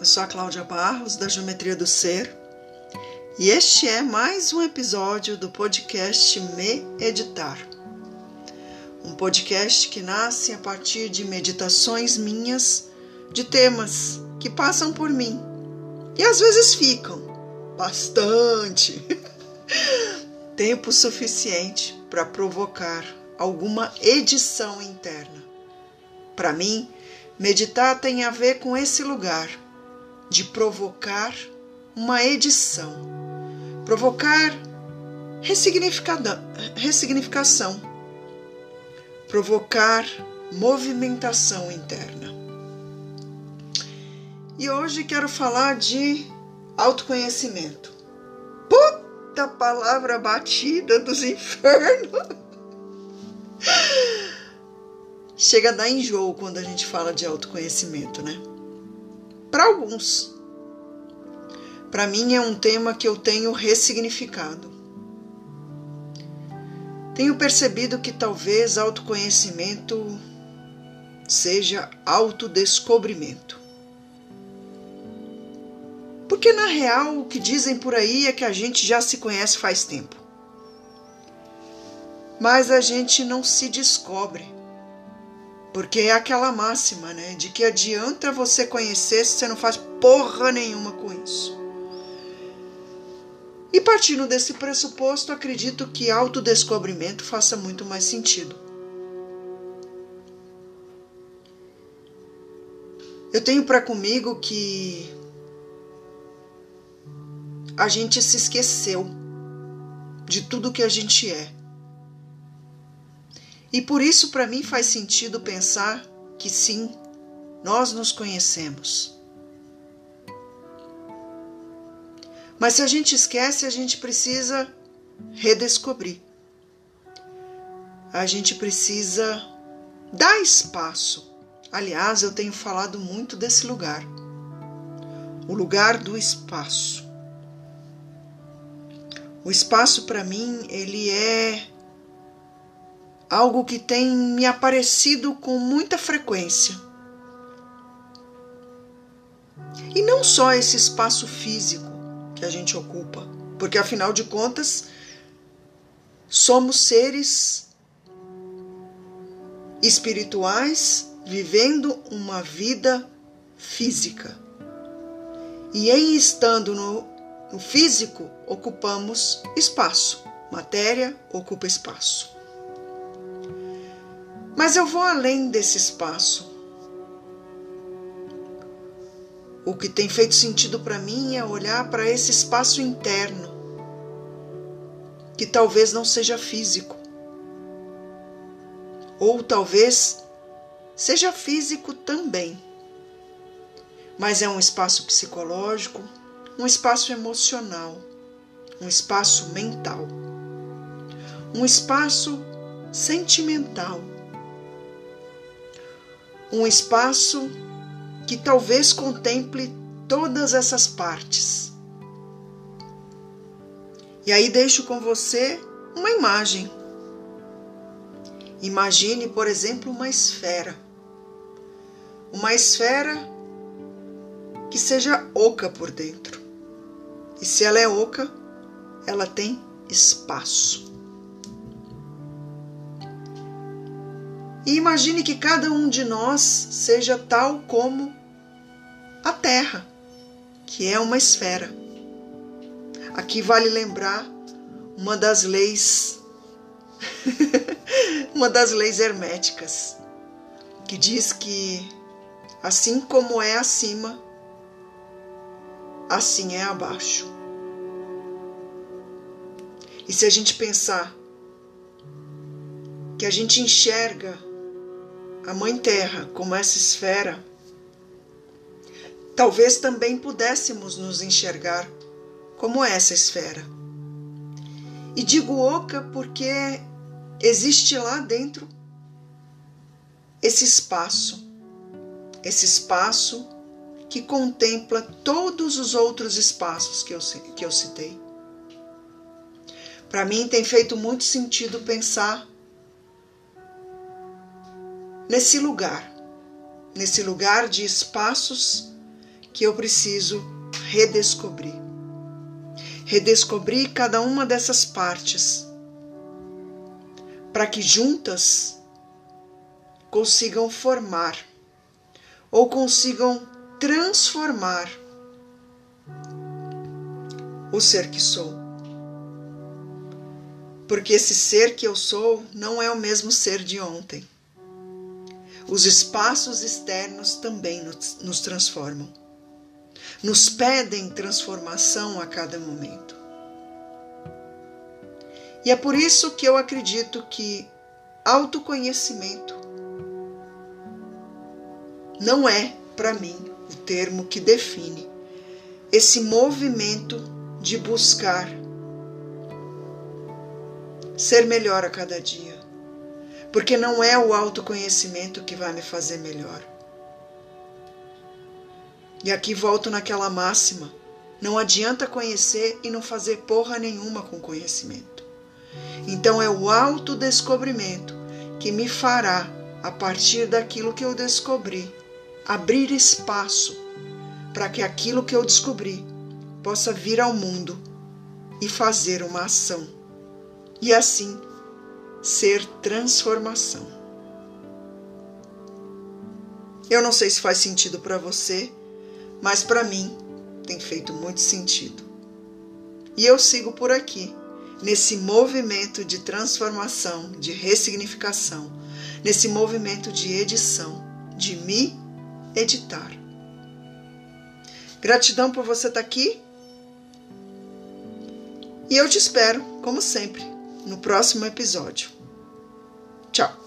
Eu sou a Cláudia Barros, da Geometria do Ser, e este é mais um episódio do podcast Me Editar. Um podcast que nasce a partir de meditações minhas de temas que passam por mim e às vezes ficam bastante tempo suficiente para provocar alguma edição interna. Para mim, meditar tem a ver com esse lugar de provocar uma edição, provocar ressignificação, provocar movimentação interna. E hoje quero falar de autoconhecimento. Puta palavra batida dos infernos! Chega a dar enjoo quando a gente fala de autoconhecimento, né? Para alguns. Para mim é um tema que eu tenho ressignificado. Tenho percebido que talvez autoconhecimento seja autodescobrimento. Porque na real o que dizem por aí é que a gente já se conhece faz tempo. Mas a gente não se descobre porque é aquela máxima, né? De que adianta você conhecer se você não faz porra nenhuma com isso. E partindo desse pressuposto, acredito que autodescobrimento faça muito mais sentido. Eu tenho para comigo que a gente se esqueceu de tudo que a gente é. E por isso, para mim, faz sentido pensar que sim, nós nos conhecemos. Mas se a gente esquece, a gente precisa redescobrir. A gente precisa dar espaço. Aliás, eu tenho falado muito desse lugar. O lugar do espaço. O espaço para mim, ele é algo que tem me aparecido com muita frequência. E não só esse espaço físico que a gente ocupa, porque afinal de contas somos seres espirituais vivendo uma vida física. E em estando no, no físico, ocupamos espaço. Matéria ocupa espaço. Mas eu vou além desse espaço. O que tem feito sentido para mim é olhar para esse espaço interno, que talvez não seja físico, ou talvez seja físico também, mas é um espaço psicológico, um espaço emocional, um espaço mental, um espaço sentimental um espaço que talvez contemple todas essas partes. E aí deixo com você uma imagem. Imagine, por exemplo, uma esfera. Uma esfera que seja oca por dentro. E se ela é oca, ela tem espaço. E imagine que cada um de nós seja tal como a Terra, que é uma esfera. Aqui vale lembrar uma das leis uma das leis herméticas, que diz que assim como é acima, assim é abaixo. E se a gente pensar que a gente enxerga a Mãe Terra como essa esfera, talvez também pudéssemos nos enxergar como essa esfera. E digo oca porque existe lá dentro esse espaço, esse espaço que contempla todos os outros espaços que eu, que eu citei. Para mim tem feito muito sentido pensar nesse lugar, nesse lugar de espaços que eu preciso redescobrir. Redescobrir cada uma dessas partes para que juntas consigam formar ou consigam transformar o ser que sou. Porque esse ser que eu sou não é o mesmo ser de ontem. Os espaços externos também nos transformam. Nos pedem transformação a cada momento. E é por isso que eu acredito que autoconhecimento não é, para mim, o termo que define esse movimento de buscar ser melhor a cada dia. Porque não é o autoconhecimento que vai me fazer melhor. E aqui volto naquela máxima: não adianta conhecer e não fazer porra nenhuma com conhecimento. Então é o autodescobrimento que me fará, a partir daquilo que eu descobri, abrir espaço para que aquilo que eu descobri possa vir ao mundo e fazer uma ação. E assim ser transformação. Eu não sei se faz sentido para você, mas para mim tem feito muito sentido. E eu sigo por aqui, nesse movimento de transformação, de ressignificação, nesse movimento de edição, de me editar. Gratidão por você estar aqui. E eu te espero, como sempre, no próximo episódio. Tchau!